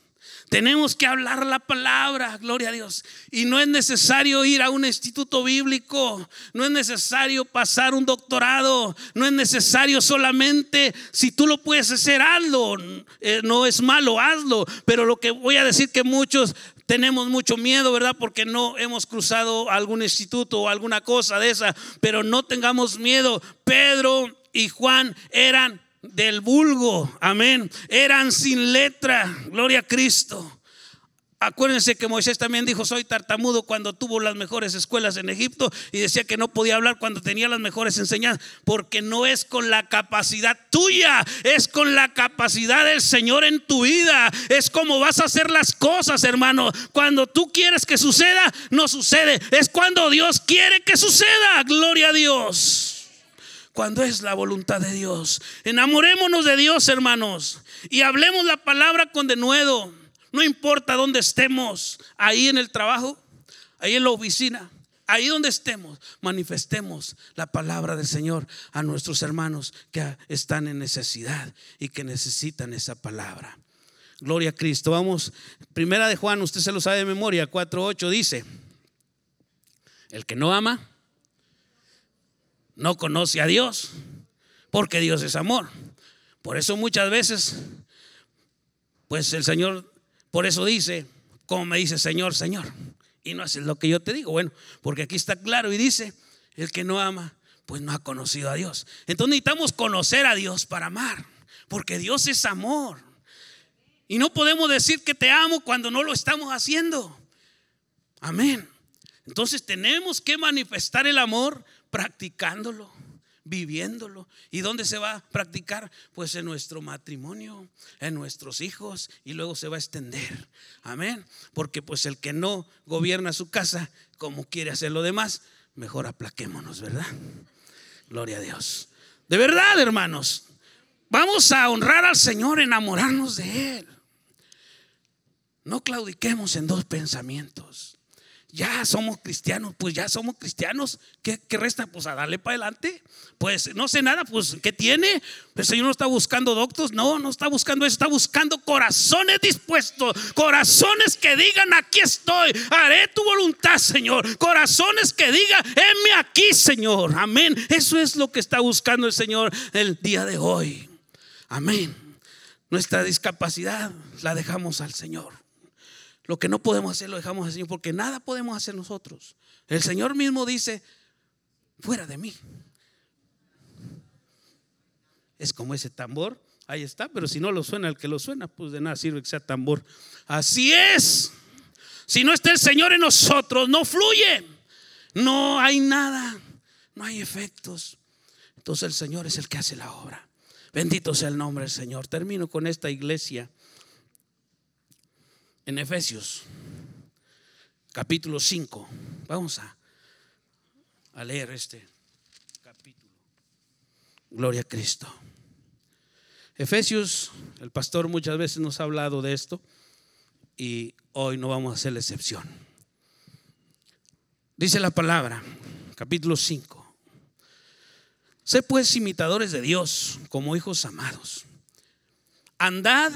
Speaker 1: Tenemos que hablar la palabra, gloria a Dios. Y no es necesario ir a un instituto bíblico, no es necesario pasar un doctorado, no es necesario solamente, si tú lo puedes hacer, hazlo. Eh, no es malo, hazlo. Pero lo que voy a decir que muchos tenemos mucho miedo, ¿verdad? Porque no hemos cruzado algún instituto o alguna cosa de esa. Pero no tengamos miedo. Pedro y Juan eran del vulgo, amén. Eran sin letra, gloria a Cristo. Acuérdense que Moisés también dijo, soy tartamudo cuando tuvo las mejores escuelas en Egipto y decía que no podía hablar cuando tenía las mejores enseñanzas, porque no es con la capacidad tuya, es con la capacidad del Señor en tu vida, es como vas a hacer las cosas, hermano. Cuando tú quieres que suceda, no sucede, es cuando Dios quiere que suceda, gloria a Dios cuando es la voluntad de Dios. Enamorémonos de Dios, hermanos, y hablemos la palabra con denuedo. No importa dónde estemos, ahí en el trabajo, ahí en la oficina, ahí donde estemos, manifestemos la palabra del Señor a nuestros hermanos que están en necesidad y que necesitan esa palabra. Gloria a Cristo. Vamos, primera de Juan, usted se lo sabe de memoria, 4.8 dice, el que no ama, no conoce a Dios, porque Dios es amor. Por eso muchas veces, pues el Señor, por eso dice, como me dice Señor, Señor, y no haces lo que yo te digo. Bueno, porque aquí está claro y dice, el que no ama, pues no ha conocido a Dios. Entonces necesitamos conocer a Dios para amar, porque Dios es amor. Y no podemos decir que te amo cuando no lo estamos haciendo. Amén. Entonces tenemos que manifestar el amor practicándolo, viviéndolo. ¿Y dónde se va a practicar? Pues en nuestro matrimonio, en nuestros hijos y luego se va a extender. Amén. Porque pues el que no gobierna su casa como quiere hacer lo demás, mejor aplaquémonos, ¿verdad? Gloria a Dios. De verdad, hermanos, vamos a honrar al Señor, enamorarnos de Él. No claudiquemos en dos pensamientos ya somos cristianos, pues ya somos cristianos. ¿Qué, resta? Pues a darle para adelante. Pues no sé nada, pues ¿qué tiene? El Señor no está buscando doctos, no, no está buscando eso, está buscando corazones dispuestos, corazones que digan, aquí estoy, haré tu voluntad, Señor. Corazones que digan, heme aquí, Señor. Amén. Eso es lo que está buscando el Señor el día de hoy. Amén. Nuestra discapacidad la dejamos al Señor. Lo que no podemos hacer lo dejamos al Señor porque nada podemos hacer nosotros. El Señor mismo dice, fuera de mí. Es como ese tambor, ahí está, pero si no lo suena el que lo suena, pues de nada sirve que sea tambor. Así es. Si no está el Señor en nosotros, no fluye. No hay nada. No hay efectos. Entonces el Señor es el que hace la obra. Bendito sea el nombre del Señor. Termino con esta iglesia en Efesios, capítulo 5. Vamos a, a leer este capítulo. Gloria a Cristo. Efesios, el pastor muchas veces nos ha hablado de esto y hoy no vamos a hacer la excepción. Dice la palabra, capítulo 5. Sé pues imitadores de Dios como hijos amados. Andad,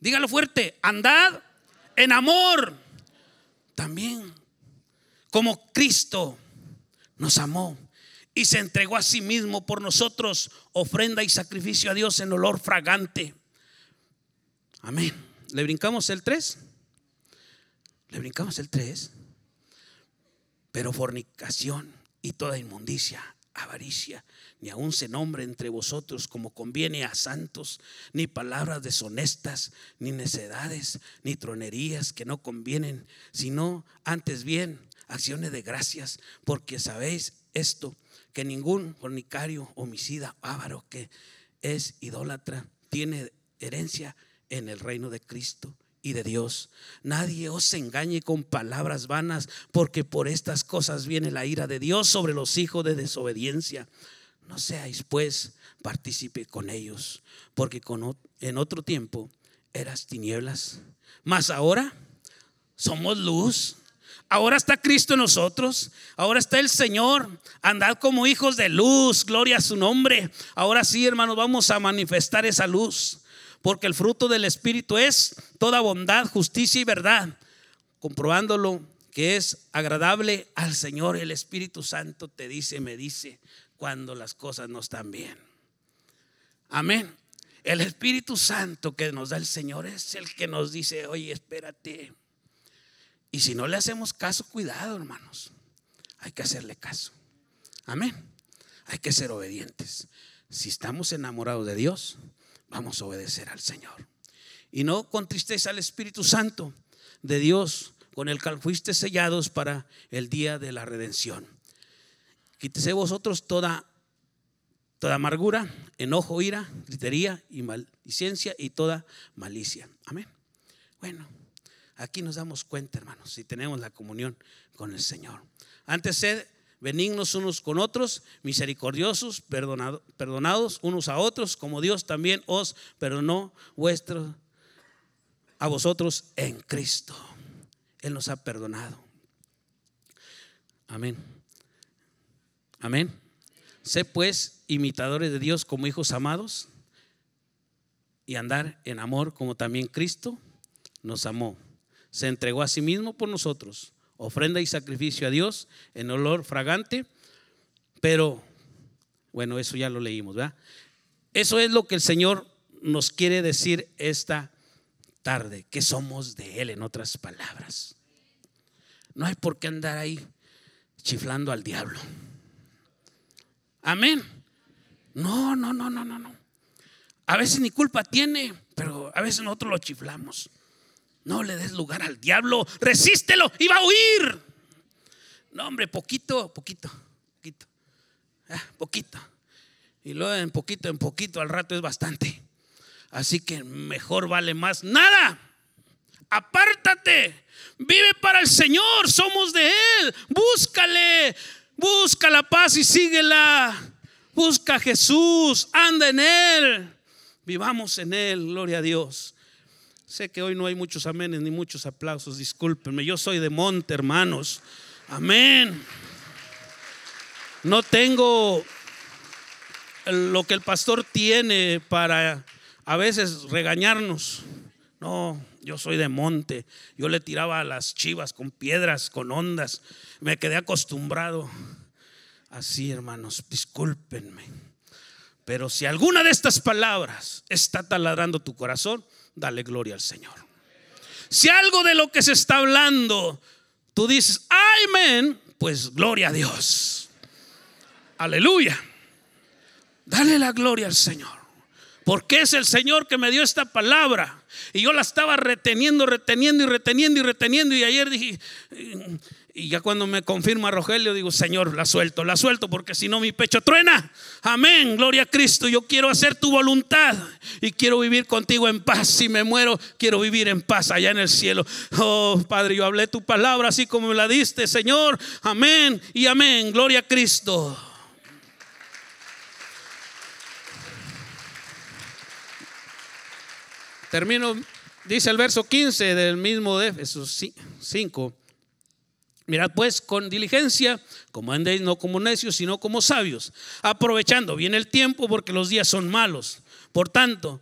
Speaker 1: dígalo fuerte, andad en amor también como Cristo nos amó y se entregó a sí mismo por nosotros, ofrenda y sacrificio a Dios en olor fragante. Amén. ¿Le brincamos el 3? ¿Le brincamos el 3? Pero fornicación y toda inmundicia, avaricia, ni aun se nombre entre vosotros como conviene a santos, ni palabras deshonestas, ni necedades, ni tronerías que no convienen, sino antes bien acciones de gracias, porque sabéis esto que ningún fornicario, homicida, avaro que es idólatra tiene herencia en el reino de Cristo y de Dios. Nadie os engañe con palabras vanas, porque por estas cosas viene la ira de Dios sobre los hijos de desobediencia. No seáis pues partícipe con ellos, porque con, en otro tiempo eras tinieblas, mas ahora somos luz Ahora está Cristo en nosotros. Ahora está el Señor. Andad como hijos de luz. Gloria a su nombre. Ahora sí, hermanos, vamos a manifestar esa luz. Porque el fruto del Espíritu es toda bondad, justicia y verdad. Comprobándolo que es agradable al Señor. El Espíritu Santo te dice, me dice, cuando las cosas no están bien. Amén. El Espíritu Santo que nos da el Señor es el que nos dice, oye, espérate. Y si no le hacemos caso, cuidado, hermanos. Hay que hacerle caso. Amén. Hay que ser obedientes. Si estamos enamorados de Dios, vamos a obedecer al Señor. Y no con tristeza al Espíritu Santo de Dios, con el cual fuiste sellados para el día de la redención. Quítese vosotros toda, toda amargura, enojo, ira, gritería y maldicencia y toda malicia. Amén. Bueno. Aquí nos damos cuenta, hermanos, si tenemos la comunión con el Señor. Antes sed benignos unos con otros, misericordiosos, perdonados unos a otros, como Dios también os perdonó vuestro, a vosotros en Cristo. Él nos ha perdonado. Amén. Amén. Sé pues imitadores de Dios como hijos amados y andar en amor como también Cristo nos amó se entregó a sí mismo por nosotros, ofrenda y sacrificio a Dios en olor fragante, pero bueno, eso ya lo leímos, ¿verdad? Eso es lo que el Señor nos quiere decir esta tarde, que somos de Él, en otras palabras. No hay por qué andar ahí chiflando al diablo. Amén. No, no, no, no, no, no. A veces ni culpa tiene, pero a veces nosotros lo chiflamos. No le des lugar al diablo, resístelo y va a huir. No, hombre, poquito, poquito, poquito, ah, poquito. Y luego en poquito, en poquito, al rato es bastante. Así que mejor vale más nada. Apártate, vive para el Señor, somos de Él. Búscale, busca la paz y síguela. Busca a Jesús, anda en Él. Vivamos en Él, gloria a Dios. Sé que hoy no hay muchos amenes ni muchos aplausos, discúlpenme. Yo soy de monte, hermanos. Amén. No tengo lo que el pastor tiene para a veces regañarnos. No, yo soy de monte. Yo le tiraba a las chivas con piedras, con ondas. Me quedé acostumbrado. Así, hermanos, discúlpenme. Pero si alguna de estas palabras está taladrando tu corazón, dale gloria al Señor. Si algo de lo que se está hablando, tú dices, amén, pues gloria a Dios. Aleluya. Dale la gloria al Señor. Porque es el Señor que me dio esta palabra. Y yo la estaba reteniendo, reteniendo y reteniendo y reteniendo. Y ayer dije, y ya cuando me confirma Rogelio, digo, Señor, la suelto, la suelto, porque si no mi pecho truena. Amén, gloria a Cristo. Yo quiero hacer tu voluntad y quiero vivir contigo en paz. Si me muero, quiero vivir en paz allá en el cielo. Oh, Padre, yo hablé tu palabra así como me la diste, Señor. Amén y amén, gloria a Cristo. Termino, dice el verso 15 del mismo de Efesios 5. Mirad pues con diligencia, como andéis no como necios, sino como sabios, aprovechando bien el tiempo porque los días son malos. Por tanto,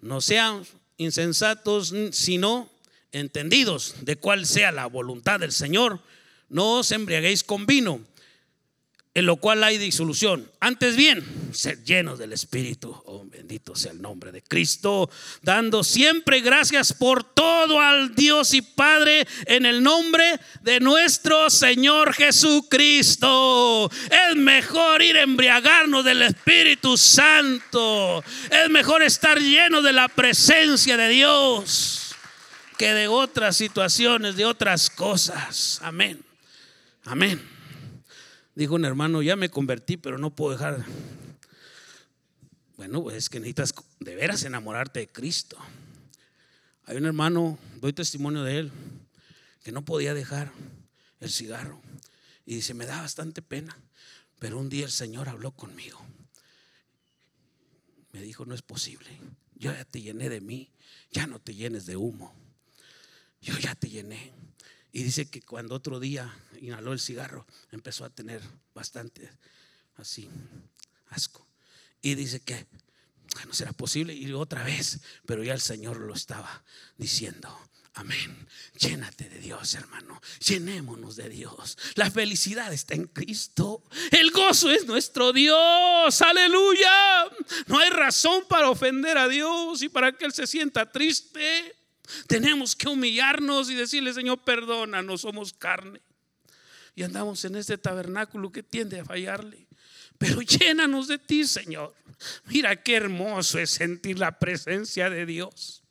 Speaker 1: no sean insensatos, sino entendidos de cuál sea la voluntad del Señor. No os embriaguéis con vino en lo cual hay disolución. Antes bien, ser llenos del Espíritu. Oh, bendito sea el nombre de Cristo. Dando siempre gracias por todo al Dios y Padre en el nombre de nuestro Señor Jesucristo. Es mejor ir a embriagarnos del Espíritu Santo. Es mejor estar lleno de la presencia de Dios que de otras situaciones, de otras cosas. Amén. Amén. Dijo un hermano, ya me convertí, pero no puedo dejar. Bueno, pues es que necesitas de veras enamorarte de Cristo. Hay un hermano, doy testimonio de él, que no podía dejar el cigarro. Y dice, me da bastante pena. Pero un día el Señor habló conmigo. Me dijo, no es posible. Yo ya te llené de mí. Ya no te llenes de humo. Yo ya te llené. Y dice que cuando otro día inhaló el cigarro, empezó a tener bastante así, asco. Y dice que no será posible ir otra vez, pero ya el Señor lo estaba diciendo. Amén. Llénate de Dios, hermano. Llenémonos de Dios. La felicidad está en Cristo. El gozo es nuestro Dios. Aleluya. No hay razón para ofender a Dios y para que Él se sienta triste. Tenemos que humillarnos y decirle, Señor, perdónanos, somos carne. Y andamos en este tabernáculo que tiende a fallarle. Pero llénanos de ti, Señor. Mira qué hermoso es sentir la presencia de Dios.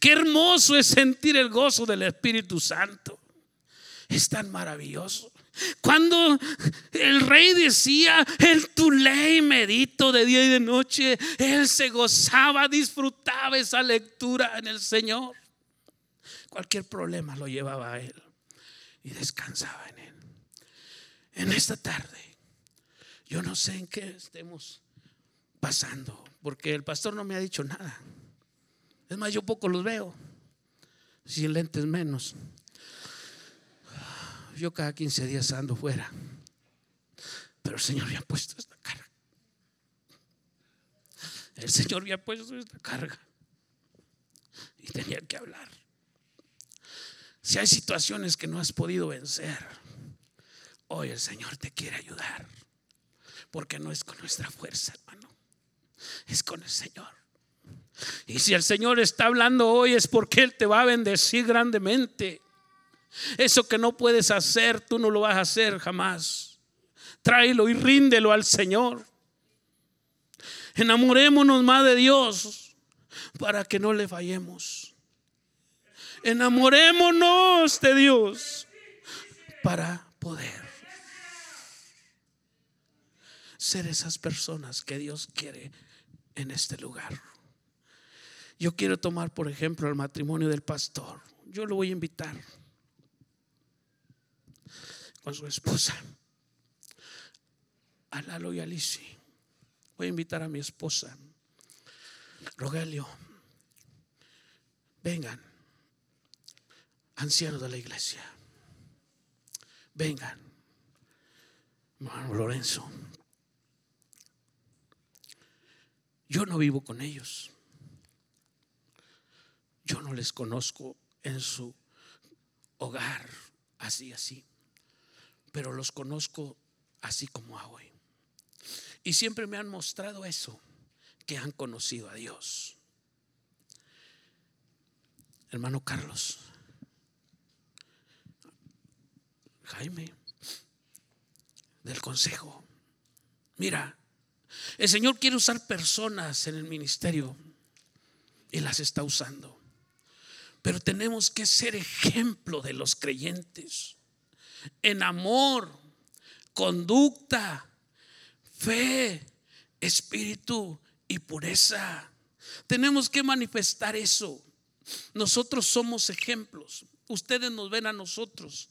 Speaker 1: Qué hermoso es sentir el gozo del Espíritu Santo. Es tan maravilloso. Cuando el rey decía, en tu ley medito de día y de noche, él se gozaba, disfrutaba esa lectura en el Señor. Cualquier problema lo llevaba a Él y descansaba en Él. En esta tarde, yo no sé en qué estemos pasando, porque el pastor no me ha dicho nada. Es más, yo poco los veo, sin lentes menos. Yo cada 15 días ando fuera, pero el Señor me ha puesto esta carga. El Señor me ha puesto esta carga y tenía que hablar. Si hay situaciones que no has podido vencer, hoy el Señor te quiere ayudar. Porque no es con nuestra fuerza, hermano. Es con el Señor. Y si el Señor está hablando hoy es porque Él te va a bendecir grandemente. Eso que no puedes hacer, tú no lo vas a hacer jamás. Tráelo y ríndelo al Señor. Enamorémonos más de Dios para que no le fallemos. Enamorémonos de Dios para poder ser esas personas que Dios quiere en este lugar. Yo quiero tomar, por ejemplo, el matrimonio del pastor. Yo lo voy a invitar con su esposa, a Lalo y a Lisi. Voy a invitar a mi esposa, Rogelio. Vengan ancianos de la iglesia, vengan, hermano Lorenzo, yo no vivo con ellos, yo no les conozco en su hogar, así, así, pero los conozco así como a hoy. Y siempre me han mostrado eso, que han conocido a Dios. Hermano Carlos, Jaime, del consejo. Mira, el Señor quiere usar personas en el ministerio y las está usando. Pero tenemos que ser ejemplo de los creyentes en amor, conducta, fe, espíritu y pureza. Tenemos que manifestar eso. Nosotros somos ejemplos. Ustedes nos ven a nosotros.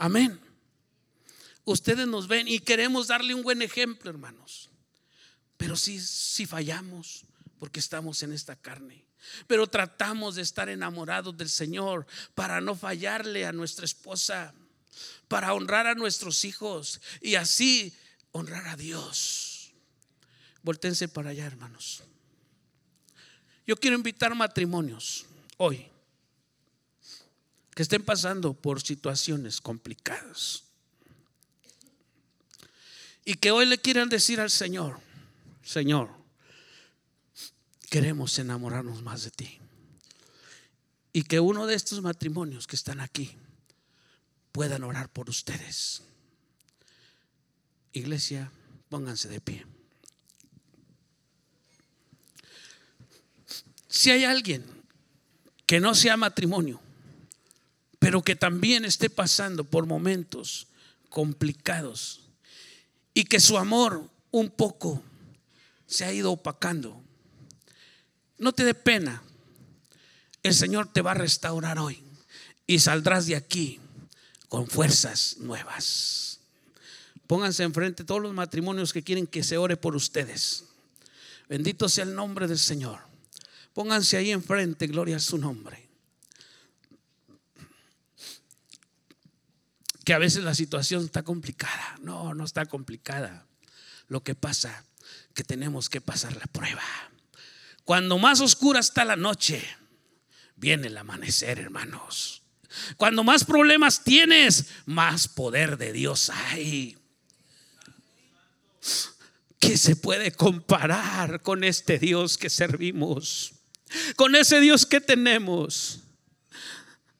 Speaker 1: Amén. Ustedes nos ven y queremos darle un buen ejemplo, hermanos. Pero si, si fallamos, porque estamos en esta carne. Pero tratamos de estar enamorados del Señor para no fallarle a nuestra esposa, para honrar a nuestros hijos y así honrar a Dios. Voltense para allá, hermanos. Yo quiero invitar matrimonios hoy que estén pasando por situaciones complicadas y que hoy le quieran decir al Señor, Señor, queremos enamorarnos más de ti. Y que uno de estos matrimonios que están aquí puedan orar por ustedes. Iglesia, pónganse de pie. Si hay alguien que no sea matrimonio, pero que también esté pasando por momentos complicados y que su amor un poco se ha ido opacando, no te dé pena. El Señor te va a restaurar hoy y saldrás de aquí con fuerzas nuevas. Pónganse enfrente todos los matrimonios que quieren que se ore por ustedes. Bendito sea el nombre del Señor. Pónganse ahí enfrente, gloria a su nombre. Que a veces la situación está complicada. No, no está complicada. Lo que pasa que tenemos que pasar la prueba. Cuando más oscura está la noche, viene el amanecer, hermanos. Cuando más problemas tienes, más poder de Dios hay. ¿Qué se puede comparar con este Dios que servimos? Con ese Dios que tenemos.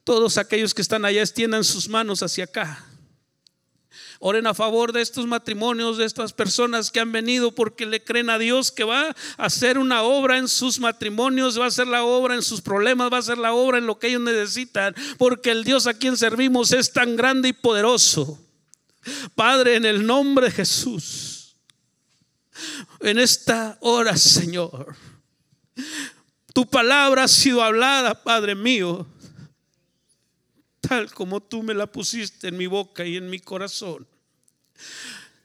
Speaker 1: Todos aquellos que están allá extiendan sus manos hacia acá. Oren a favor de estos matrimonios, de estas personas que han venido porque le creen a Dios que va a hacer una obra en sus matrimonios, va a hacer la obra en sus problemas, va a hacer la obra en lo que ellos necesitan, porque el Dios a quien servimos es tan grande y poderoso. Padre, en el nombre de Jesús, en esta hora, Señor, tu palabra ha sido hablada, Padre mío, como tú me la pusiste en mi boca y en mi corazón.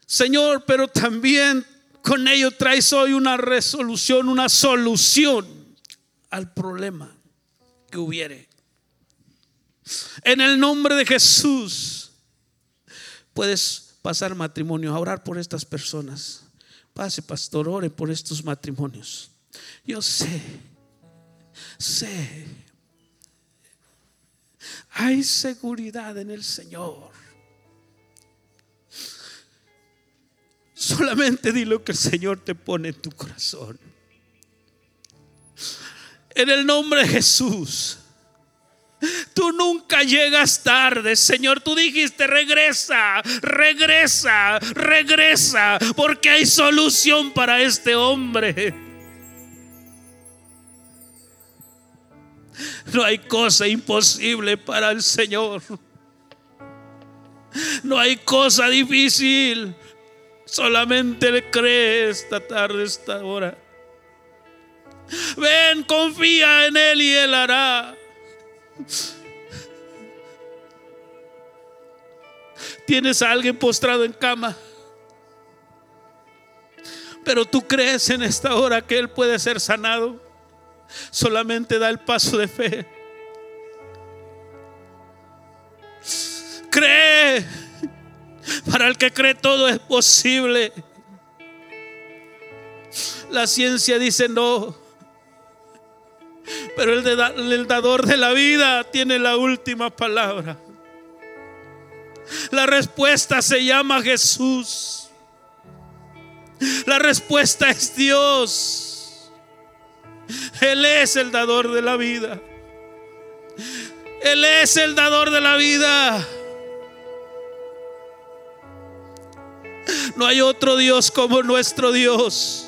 Speaker 1: Señor, pero también con ello traes hoy una resolución, una solución al problema que hubiere. En el nombre de Jesús, puedes pasar matrimonio, a orar por estas personas. Pase, pastor, ore por estos matrimonios. Yo sé, sé, hay seguridad en el Señor. Solamente di lo que el Señor te pone en tu corazón. En el nombre de Jesús. Tú nunca llegas tarde, Señor. Tú dijiste, regresa, regresa, regresa, porque hay solución para este hombre. No hay cosa imposible para el Señor. No hay cosa difícil. Solamente le cree esta tarde, esta hora. Ven, confía en Él y Él hará. Tienes a alguien postrado en cama. Pero tú crees en esta hora que Él puede ser sanado. Solamente da el paso de fe. Cree para el que cree todo es posible. La ciencia dice no. Pero el, dador de la vida tiene la última palabra. La respuesta se llama Jesús. La respuesta es Dios. Él es el dador de la vida. Él es el dador de la vida. No hay otro Dios como nuestro Dios.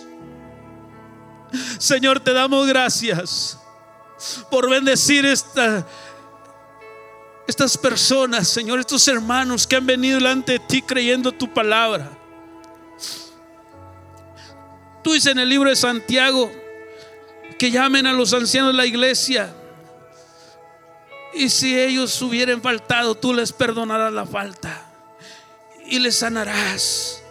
Speaker 1: Señor, te damos gracias. por bendecir esta, estas personas, Señor, estos hermanos que han venido delante de ti creyendo tu palabra. Tú dices en el libro de Santiago que llamen a los ancianos de la iglesia. Y si ellos hubieran faltado, tú les perdonarás la falta y les sanarás.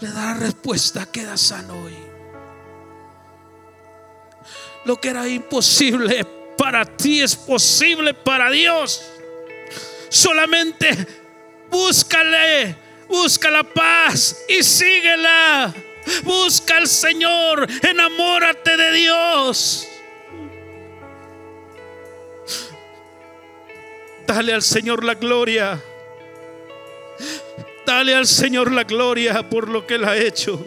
Speaker 1: Le darás respuesta, queda sano hoy. Lo que era imposible para ti es posible para Dios. Solamente búscale, busca la paz y síguela. Busca al Señor, enamórate de Dios. Dale al Señor la gloria. Dale al Señor la gloria por lo que Él ha hecho.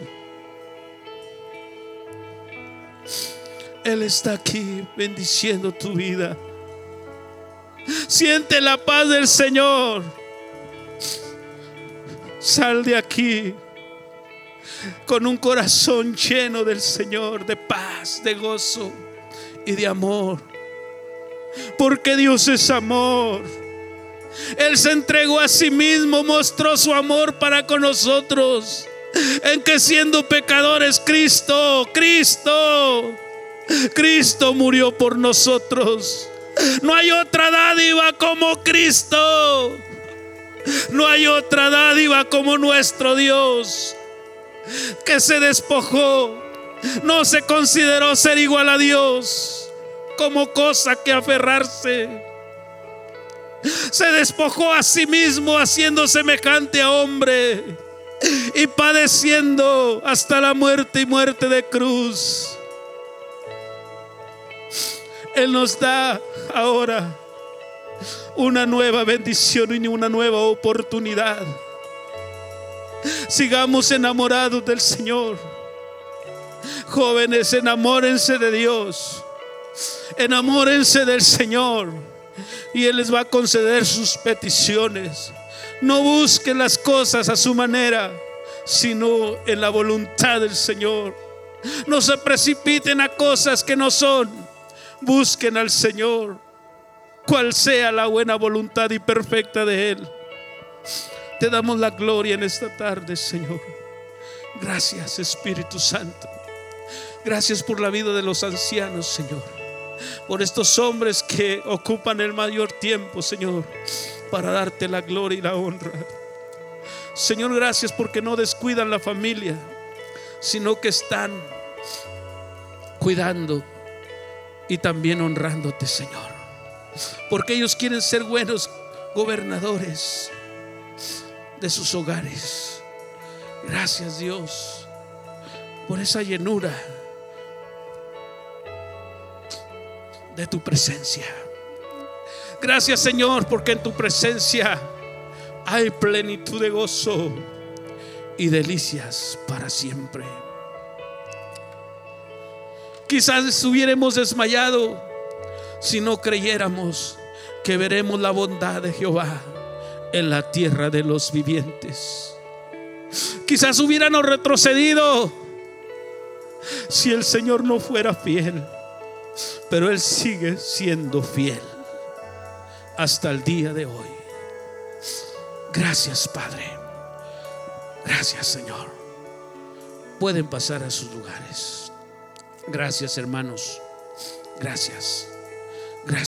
Speaker 1: Él está aquí bendiciendo tu vida. Siente la paz del Señor. Sal de aquí con un corazón lleno del Señor, de paz, de gozo y de amor. Porque Dios es amor. Él se entregó a sí mismo, mostró su amor para con nosotros. En que siendo pecadores, Cristo, Cristo Cristo murió por nosotros. No hay otra dádiva como Cristo. No hay otra dádiva como nuestro Dios que se despojó. No se consideró ser igual a Dios como cosa que aferrarse. Se despojó a sí mismo haciendo semejante a hombre y padeciendo hasta la muerte y muerte de cruz. Él nos da ahora una nueva bendición y una nueva oportunidad. Sigamos enamorados del Señor. Jóvenes, enamórense de Dios. Enamórense del Señor. Y Él les va a conceder sus peticiones. No busquen las cosas a su manera, sino en la voluntad del Señor. No se precipiten a cosas que no son Busquen al Señor, cual sea la buena voluntad y perfecta de Él. Te damos la gloria en esta tarde, Señor. Gracias, Espíritu Santo. Gracias por la vida de los ancianos, Señor. Por estos hombres que ocupan el mayor tiempo, Señor, para darte la gloria y la honra. Señor, gracias porque no descuidan la familia, sino que están cuidando y también honrándote, Señor. Porque ellos quieren ser buenos gobernadores de sus hogares. Gracias Dios por esa llenura de tu presencia. Gracias Señor porque en tu presencia hay plenitud de gozo y delicias para siempre. Quizás hubiéramos desmayado si no creyéramos que veremos la bondad de Jehová en la tierra de los vivientes. Quizás hubiéramos retrocedido si el Señor no fuera fiel, pero Él sigue siendo fiel hasta el día de hoy. Gracias Padre. Gracias Señor. Pueden pasar a sus lugares. Gracias hermanos. Gracias.